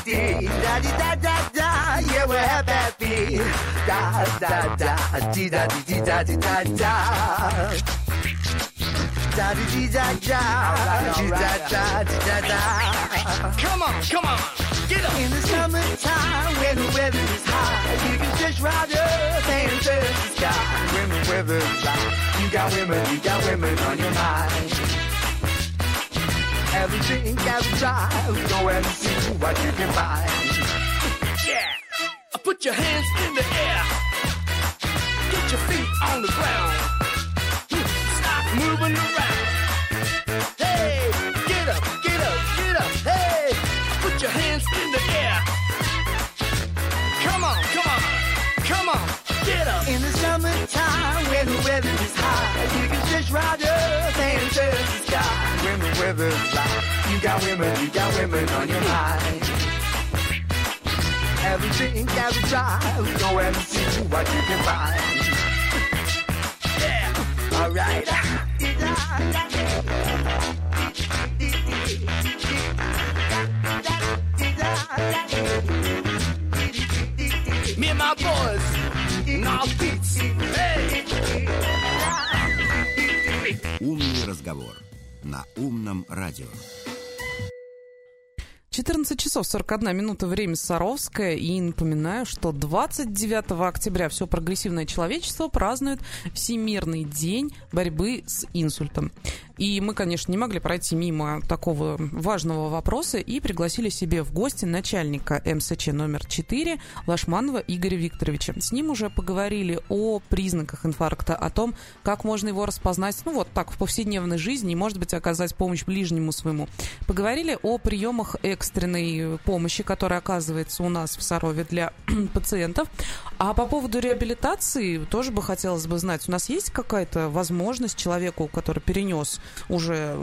dee da dee da da da, yeah we're happy, da da da, dee da dee dee da dee da da. Da dee dee da da, dee da da dee da da. Come on, come on, get up. In the summertime, when the weather is hot, you can just ride up and surf the sky. When the weather's right, you got women, you got women on your mind. Everything got to drive, go and see what you can find. Yeah. Put your hands in the air. Get your feet on the ground. Stop moving around. Hey, get up, get up, get up. Hey, put your hands in the air. Come on, come on, come on, get up. In the summertime, when the weather is hot, you can just ride up and surf the sky. When the weather's right, you got women, you got women on your mind. Everything got to drive, go and see what you can find. Yeah. All right. Me and my boys, now beats. Hey. Умный разговор На умном радио. 14 часов 41 минута, время Саровское. И напоминаю, что 29 октября все прогрессивное человечество празднует Всемирный день борьбы с инсультом. И мы, конечно, не могли пройти мимо такого важного вопроса и пригласили себе в гости начальника МСЧ номер 4 Лашманова Игоря Викторовича. С ним уже поговорили о признаках инфаркта, о том, как можно его распознать, ну вот так, в повседневной жизни, и, может быть, оказать помощь ближнему своему. Поговорили о приемах экстренной помощи, которая оказывается у нас в Сарове для пациентов. А по поводу реабилитации тоже бы хотелось бы знать, у нас есть какая-то возможность человеку, который перенес уже,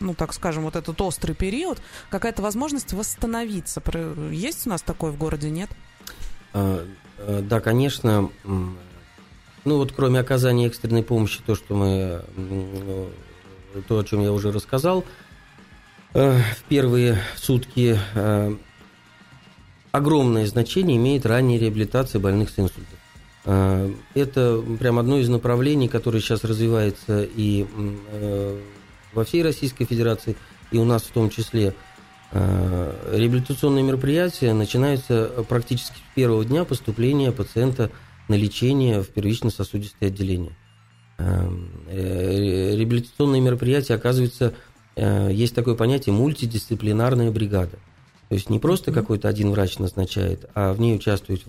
ну так скажем, вот этот острый период, какая-то возможность восстановиться? Есть у нас такое в городе, нет? А, э, Да, конечно. Ну вот кроме оказания экстренной помощи, то, что мы, то, о чем я уже рассказал, э, в первые сутки э, огромное значение имеет ранняя реабилитация больных с инсультом. Э, Это прям одно из направлений, которое сейчас развивается и э, во всей Российской Федерации, и у нас в том числе. Э, Реабилитационные мероприятия начинаются практически с первого дня поступления пациента на лечение в первично-сосудистое отделение. Реабилитационные мероприятия, оказывается, есть такое понятие мультидисциплинарная бригада. То есть не просто какой-то один врач назначает, а в ней участвует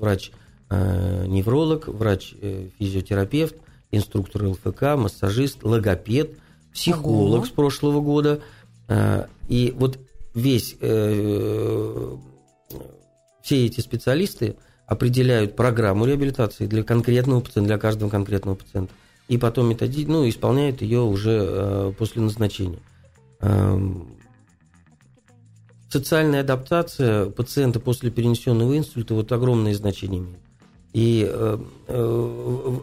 врач-невролог, врач-физиотерапевт, инструктор ЛФК, массажист, логопед, психолог Ого. с прошлого года. Э, И вот весь, э, все эти специалисты определяют программу реабилитации для конкретного пациента, для каждого конкретного пациента. И потом методи, ну, исполняют ее уже э, после назначения. Эм, Социальная адаптация пациента после перенесенного инсульта вот огромное значение имеет. И э, э,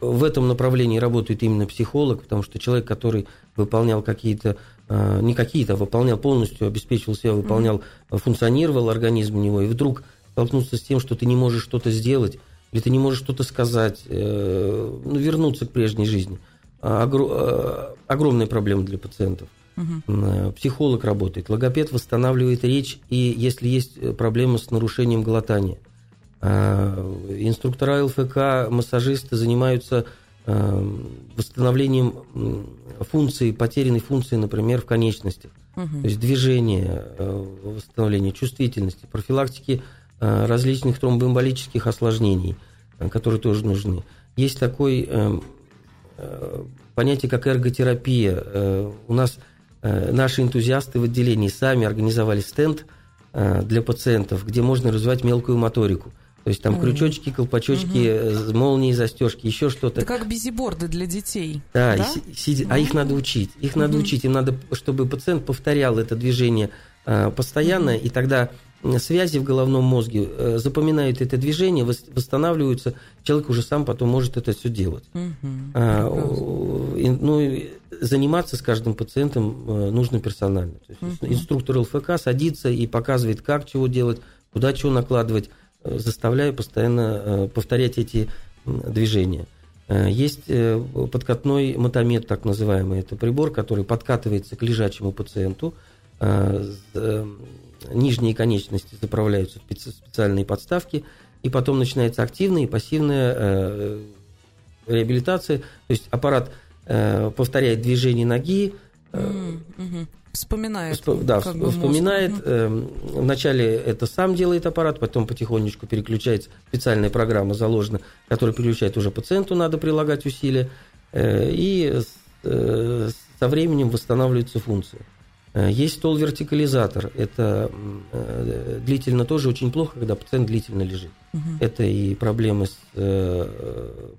в этом направлении работает именно психолог, потому что человек, который выполнял какие-то, э, не какие-то, а выполнял полностью, обеспечивал себя, выполнял, функционировал организм у него, и вдруг столкнуться с тем, что ты не можешь что-то сделать, или ты не можешь что-то сказать, ну, вернуться к прежней жизни. А, огро- огромная проблема для пациентов. Э, Психолог работает, логопед восстанавливает речь, и если есть проблемы с нарушением глотания. А, Инструктора ЛФК, массажисты занимаются э, восстановлением функции, потерянной функции, например, в конечностях. То есть движение, э, восстановление чувствительности, профилактики э, различных тромбоэмболических осложнений, э, которые тоже нужны. Есть такое э, э, понятие, как эрготерапия. Э, у нас э, наши энтузиасты в отделении сами организовали стенд э, для пациентов, где можно развивать мелкую моторику. То есть там крючочки, колпачочки, э, молнии, застежки, еще что-то. Это как бизиборды для детей. Да, да? си- сидя- а их надо учить. Их надо Мгм. учить. Им надо, чтобы пациент повторял это движение э, постоянно, и тогда связи в головном мозге э, запоминают это движение, вос- восстанавливаются, человек уже сам потом может это все делать. Мгм. А, о, и, ну, заниматься с каждым пациентом нужно персонально. То есть Мгм. Инструктор ЛФК садится и показывает, как чего делать, куда чего накладывать, заставляя постоянно э, повторять эти движения. Э, Есть э, подкатной мотомет, так называемый. Это прибор, который подкатывается к лежачему пациенту. Нижние конечности заправляются в специ- специальные подставки, и потом начинается активная и пассивная реабилитация. То есть аппарат повторяет движение ноги. Вспоминает. Вспо- да, как бы мозг. вспоминает. Мгм. эм, Вначале это сам делает аппарат, потом потихонечку переключается. Специальная программа заложена, которая переключает уже пациенту, надо прилагать усилия. э, И э, со временем восстанавливается функция. Э, Есть стол-вертикализатор. Это длительно тоже очень плохо, когда пациент длительно лежит. Мгм. Это и проблемы с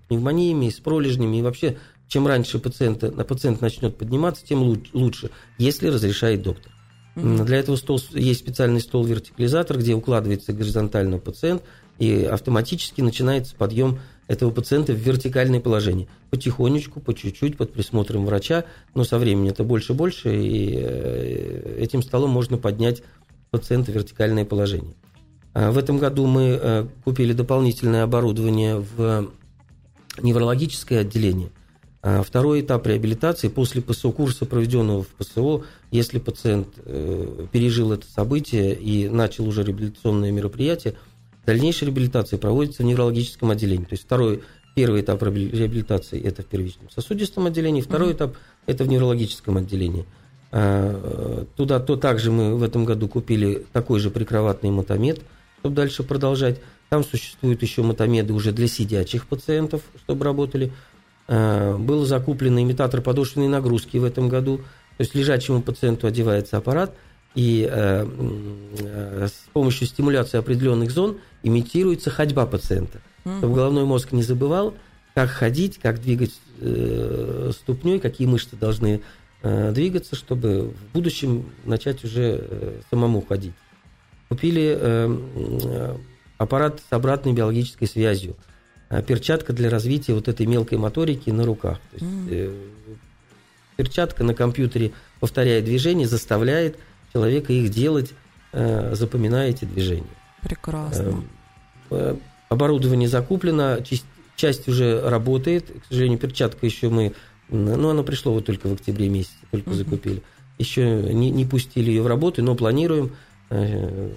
пневмониями, и с пролежнями. И вообще, чем раньше пациента, пациент начнет подниматься, тем лу- лучше, если разрешает доктор. Для этого стол, есть специальный стол-вертикализатор, где укладывается горизонтально пациент, и автоматически начинается подъем этого пациента в вертикальное положение. Потихонечку, по чуть-чуть, под присмотром врача, но со временем это больше и больше, и э, этим столом можно поднять пациента в вертикальное положение. А В этом году мы э, купили дополнительное оборудование в неврологическое отделение. А Второй этап реабилитации после ПСО курса, проведенного в ПСО, если пациент э, пережил это событие и начал уже реабилитационное мероприятие, дальнейшая реабилитация проводится в неврологическом отделении. То есть второй, первый этап реабили- реабилитации – это в первичном сосудистом отделении, второй этап – это в неврологическом отделении. А, э, Туда то также мы в этом году купили такой же прикроватный мотомет, чтобы дальше продолжать. Там существуют еще мотомеды уже для сидячих пациентов, чтобы работали. А, Был закуплен имитатор подошвенной нагрузки в этом году. То есть лежачему пациенту одевается аппарат, и э, э, с помощью стимуляции определенных зон имитируется ходьба пациента. Чтобы головной мозг не забывал, как ходить, как двигать э, ступней, какие мышцы должны э, двигаться, чтобы в будущем начать уже э, самому ходить. Купили э, аппарат с обратной биологической связью. А Перчатка для развития вот этой мелкой моторики на руках. То есть, э, перчатка на компьютере повторяет движения, заставляет человека их делать, э, запоминая эти движения. Прекрасно. Э, Оборудование закуплено, часть, часть уже работает. К сожалению, перчатка еще мы... Ну, она пришло вот только в октябре месяце, только Мгм. закупили. Еще не, не пустили ее в работу, но планируем э,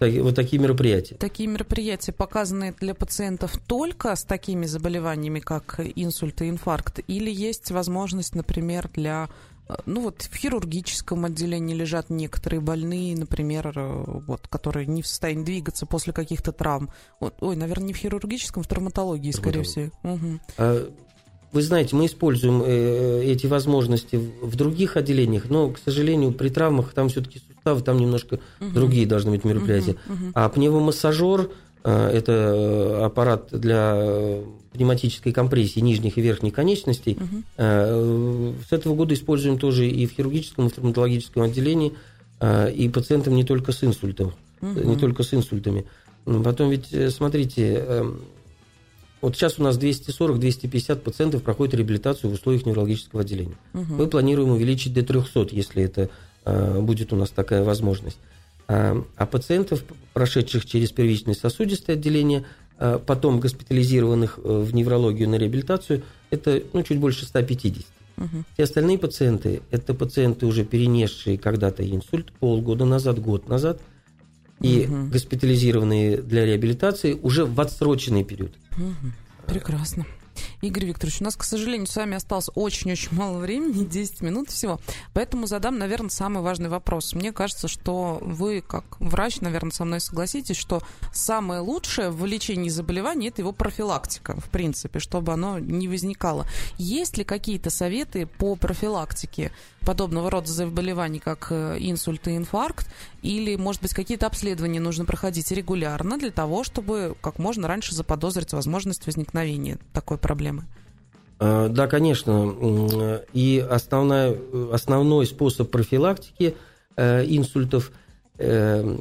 вот такие мероприятия. Такие мероприятия показаны для пациентов только с такими заболеваниями, как инсульт и инфаркт, или есть возможность, например, для э, ну вот в хирургическом отделении лежат некоторые больные, например, э, вот, которые не в состоянии двигаться после каких-то травм. Вот, ой, наверное, не в хирургическом, в травматологии, скорее всего. Мгм. А, Вы знаете, мы используем э, эти возможности в других отделениях, но, к сожалению, при травмах там все-таки суставы, там немножко другие должны быть мероприятия. Мгм, мгм. А пневмомассажер э, – это э, аппарат для э, пневматической компрессии нижних и верхних конечностей. Э, С этого года используем тоже и в хирургическом, и в травматологическом отделении, э, и пациентам не только с инсультом, Мгм. не только с инсультами. Потом ведь, э, смотрите, эм, вот сейчас у нас 240-250 пациентов проходят реабилитацию в условиях неврологического отделения. Мгм. Мы планируем увеличить до 300, если это э, будет у нас такая возможность. А, а пациентов, прошедших через первичное сосудистое отделение, э, потом госпитализированных э, в неврологию на реабилитацию, это ну, чуть больше 150. Мгм. Все остальные пациенты – это пациенты, уже перенесшие когда-то инсульт полгода назад, год назад, и Мгм. госпитализированные для реабилитации уже в отсроченный период. Мгм. Прекрасно. Игорь Викторович, у нас, к сожалению, с вами осталось очень-очень мало времени, 10 минут всего, поэтому задам, наверное, самый важный вопрос. Мне кажется, что вы, как врач, наверное, со мной согласитесь, что самое лучшее в лечении заболеваний – это его профилактика, в принципе, чтобы оно не возникало. Есть ли какие-то советы по профилактике подобного рода заболеваний, как э, инсульт и инфаркт, или, может быть, какие-то обследования нужно проходить регулярно для того, чтобы как можно раньше заподозрить возможность возникновения такой проблемы? А, Да, конечно. И основная, основной способ профилактики э, инсультов, э,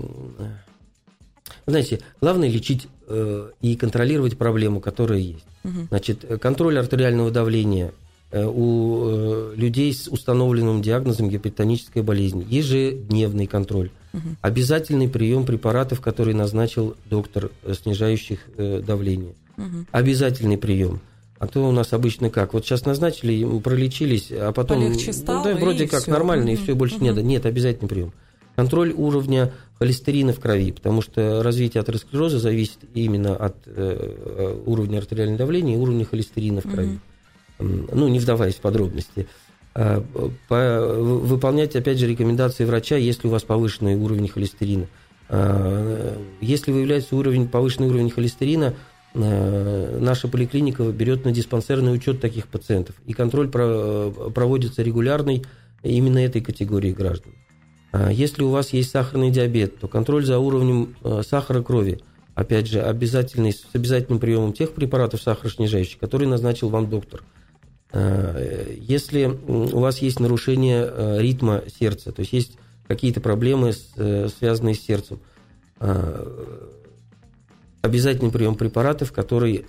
знаете, главное лечить э, и контролировать проблему, которая есть. Значит, контроль артериального давления э, у э, людей с установленным диагнозом гипертонической болезни, ежедневный контроль, обязательный прием препаратов, которые назначил доктор, э, снижающих э, давление, обязательный прием. А то у нас обычно как? Вот сейчас назначили, пролечились, а потом... Полегче ну, стало, да, и вроде как всё. нормально, и Мгм. все, больше Мгм. нет. Нет, обязательный прием. Контроль уровня холестерина в крови, потому что развитие атеросклероза зависит именно от э, уровня артериального давления и уровня холестерина в крови. М, Ну, не вдаваясь в подробности. А, по- вы- выполнять, опять же, рекомендации врача, если у вас повышенный уровень холестерина. А, Если выявляется уровень, повышенный уровень холестерина, э, наша поликлиника берет на диспансерный учет таких пациентов. И контроль про- проводится регулярный именно этой категории граждан. А Если у вас есть сахарный диабет, то контроль за уровнем э, сахара крови, опять же, обязательный, с обязательным приемом тех препаратов сахароснижающих, которые назначил вам доктор. Э, Если у вас есть нарушение э, ритма сердца, то есть есть какие-то проблемы, э, связанные с сердцем, э, обязательный прием препаратов, которые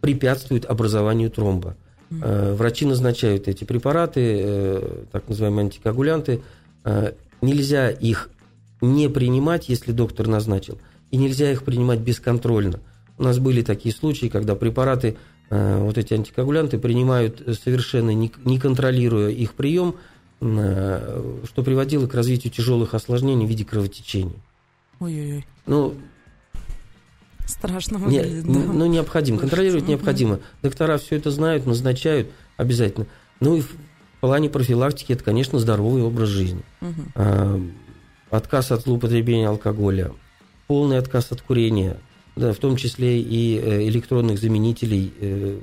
препятствуют образованию тромба. Э, Врачи назначают эти препараты, э, так называемые антикоагулянты. Э, Нельзя их не принимать, если доктор назначил, и нельзя их принимать бесконтрольно. У нас были такие случаи, когда препараты, вот эти антикоагулянты, принимают совершенно не, контролируя их прием, что приводило к развитию тяжелых осложнений в виде кровотечения. Ой-ой-ой, Ну, страшно не- выглядит. н- да. ну, необходимо. Контролировать Слушайте, необходимо. Доктора все это знают, назначают обязательно. Ну и в плане профилактики это, конечно, здоровый образ жизни. А, Отказ от злоупотребления алкоголя, полный отказ от курения, да, в том числе и э, электронных заменителей э,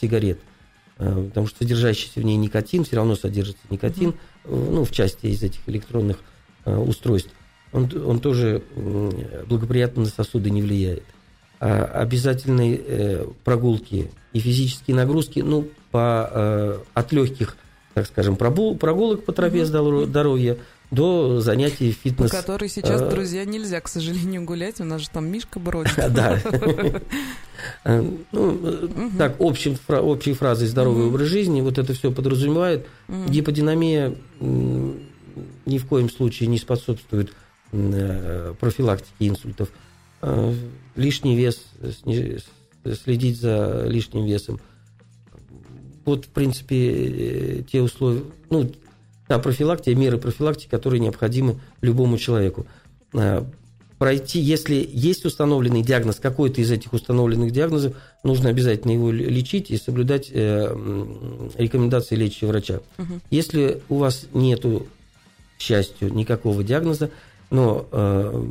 сигарет. А, Потому что содержащийся в ней никотин, все равно содержится никотин, э, ну, в части из этих электронных э, устройств. Он, он тоже благоприятно на сосуды не влияет. А обязательные э, прогулки и физические нагрузки, ну, по, э, от легких, так скажем, прогулок по тропе здоро- здоровья до занятий По фитнес. которой сейчас, э, друзья, нельзя, к сожалению, гулять. У нас же там Мишка бродит. Да. Ну, так, общей фразой здоровый образ жизни, вот это все подразумевает. Гиподинамия ни в коем случае не способствует э, профилактике инсультов. Э, Лишний вес, следить за лишним весом. Вот, в принципе, э, те условия, ну, та профилактика, меры профилактики, которые необходимы любому человеку. Пройти, если есть установленный диагноз, какой-то из этих установленных диагнозов, нужно обязательно его лечить и соблюдать рекомендации лечащего врача. Если у вас нету, к счастью, никакого диагноза, но э,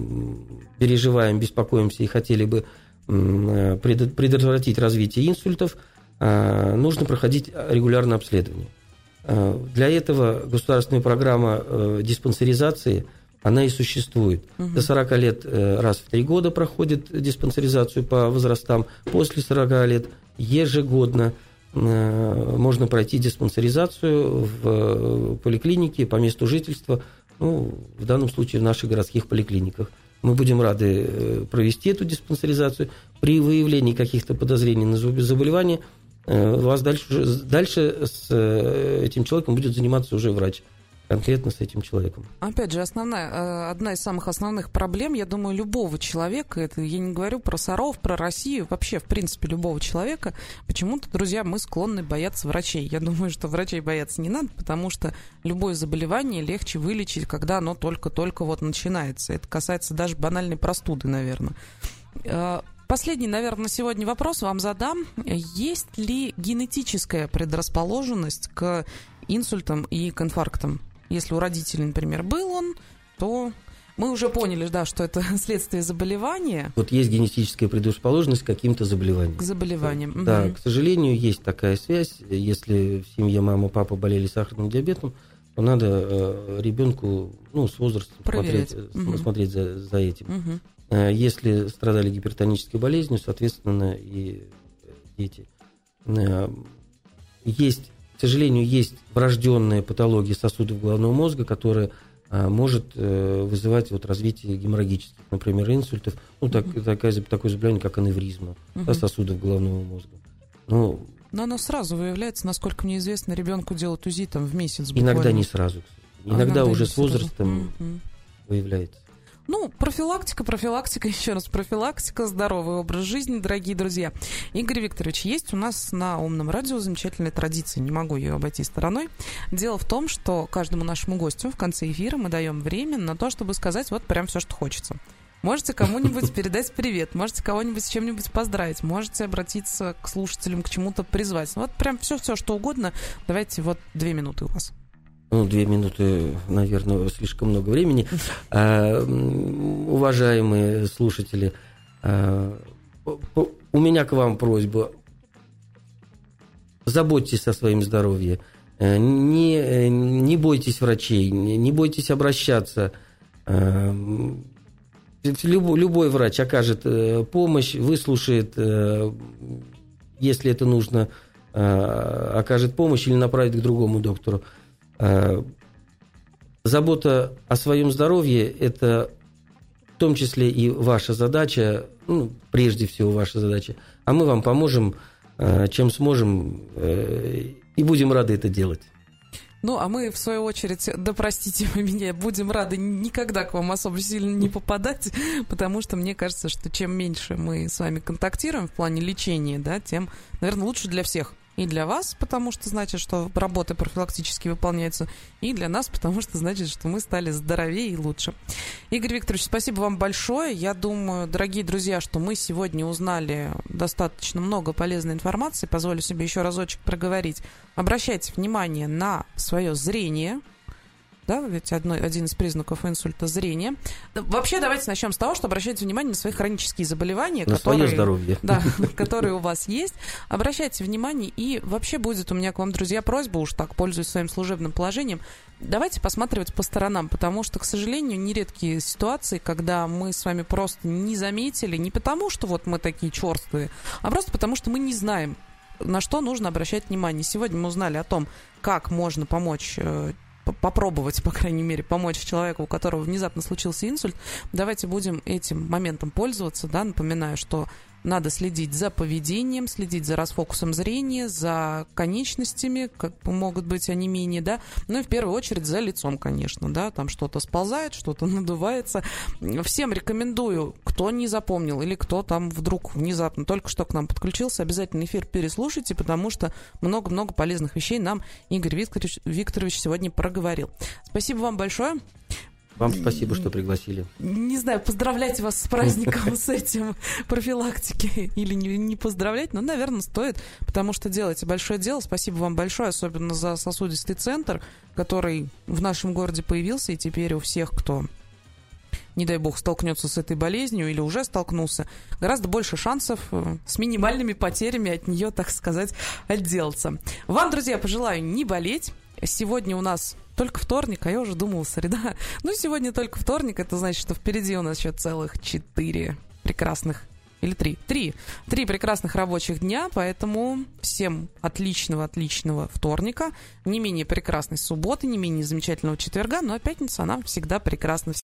переживаем, беспокоимся и хотели бы э, предот- предотвратить развитие инсультов, э, нужно проходить регулярное обследование. Э, Для этого государственная программа э, диспансеризации, она и существует. До 40 лет э, раз в 3 года проходит диспансеризацию по возрастам. После 40 лет ежегодно э, можно пройти диспансеризацию в э, поликлинике по месту жительства, ну, в данном случае в наших городских поликлиниках. Мы будем рады э, провести эту диспансеризацию. При выявлении каких-то подозрений на заболевание э, вас дальше, дальше с э, этим человеком будет заниматься уже врач, конкретно с этим человеком. Опять же, основная, э, одна из самых основных проблем, я думаю, любого человека, это я не говорю про Саров, про Россию, вообще, в принципе, любого человека, почему-то, друзья, мы склонны бояться врачей. Я думаю, что врачей бояться не надо, потому что любое заболевание легче вылечить, когда оно только-только вот начинается. Это касается даже банальной простуды, наверное. Э, Последний, наверное, на сегодня вопрос вам задам. Есть ли генетическая предрасположенность к инсультам и к инфарктам? Если у родителей, например, был он, то мы уже поняли, да, что это следствие заболевания. Вот есть генетическая предрасположенность к каким-то заболеваниям. К заболеваниям. Да, Мгм. к сожалению, есть такая связь. Если в семье мама, папа болели сахарным диабетом, то надо э, ребенку ну, с возрастом Проверять. смотреть, Мгм. смотреть за, за этим. Э, Если страдали гипертонической болезнью, соответственно, и дети. Э, Есть, сожалению, есть врожденная патология сосудов головного мозга, которая может э, вызывать вот развитие геморрагических, например, инсультов, ну, так, такая, заб- такое заболевание, как аневризма да, Мгм. сосудов головного мозга. Ну, Но оно сразу выявляется, насколько мне известно, ребенку делают УЗИ там в месяц буквально. иногда не сразу. кстати. А Иногда, уже с возрастом Мгм. выявляется. Ну, профилактика, профилактика, еще раз, профилактика, здоровый образ жизни, дорогие друзья. Игорь Викторович, есть у нас на Умном радио замечательная традиция, не могу ее обойти стороной. Дело в том, что каждому нашему гостю в конце эфира мы даем время на то, чтобы сказать вот прям все, что хочется. Можете кому-нибудь передать привет, можете кого-нибудь с чем-нибудь поздравить, можете обратиться к слушателям, к чему-то призвать. Вот прям все-все, что угодно. Давайте вот две минуты у вас. Ну, две минуты, наверное, слишком много времени. А, уважаемые слушатели, а, у меня к вам просьба. Заботьтесь о своем здоровье. Э, Не, э, не бойтесь врачей, не бойтесь обращаться. А, м, любо- Любой врач окажет э, помощь, выслушает, если это нужно, э, окажет помощь или направит к другому доктору. Э, Забота о своем здоровье – это в том числе и ваша задача, ну, прежде всего ваша задача. А мы вам поможем, э, чем сможем, э, и будем рады это делать. Ну, а мы, в свою очередь, да простите вы меня, будем рады никогда к вам особо сильно не попадать, потому что мне кажется, что чем меньше мы с вами контактируем в плане лечения, да, тем, наверное, лучше для всех. И для вас, потому что значит, что работы профилактически выполняются, и для нас, потому что значит, что мы стали здоровее и лучше. Игорь Викторович, спасибо вам большое. Я думаю, дорогие друзья, что мы сегодня узнали достаточно много полезной информации. Позволю себе еще разочек проговорить. Обращайте внимание на свое зрение. Да, ведь одно, один из признаков инсульта зрение. Вообще, давайте начнем с того, что обращайте внимание на свои хронические заболевания, На которые, свое здоровье. да, которые у вас есть. Обращайте внимание. И вообще будет у меня к вам, друзья, просьба, уж так, пользуясь своим служебным положением, давайте посматривать по сторонам, потому что, к сожалению, нередкие ситуации, когда мы с вами просто не заметили, не потому что вот мы такие черствые, а просто потому что мы не знаем, на что нужно обращать внимание. Сегодня мы узнали о том, как можно помочь э, попробовать, по крайней мере, помочь человеку, у которого внезапно случился инсульт. Давайте будем этим моментом пользоваться, да, напоминаю, что надо следить за поведением, следить за расфокусом зрения, за конечностями, как могут быть они менее, да, ну и в первую очередь за лицом, конечно, да, там что-то сползает, что-то надувается. Всем рекомендую, кто не запомнил или кто там вдруг внезапно только что к нам подключился, обязательно эфир переслушайте, потому что много-много полезных вещей нам Игорь Викторович, Викторович сегодня проговорил. Спасибо вам большое. Вам спасибо, что пригласили. Не знаю, поздравлять вас с праздником, с этим профилактики или не, не поздравлять, но, наверное, стоит, потому что делаете большое дело. Спасибо вам большое, особенно за сосудистый центр, который в нашем городе появился, и теперь у всех, кто не дай бог, столкнется с этой болезнью или уже столкнулся, гораздо больше шансов э, с минимальными потерями от нее, так сказать, отделаться. Вам, друзья, пожелаю не болеть. Сегодня у нас только вторник, а я уже думала среда. Ну, сегодня только вторник, это значит, что впереди у нас еще целых четыре прекрасных или три? Три. Три прекрасных рабочих дня, поэтому всем отличного-отличного вторника, не менее прекрасной субботы, не менее замечательного четверга, но пятница, она всегда прекрасна.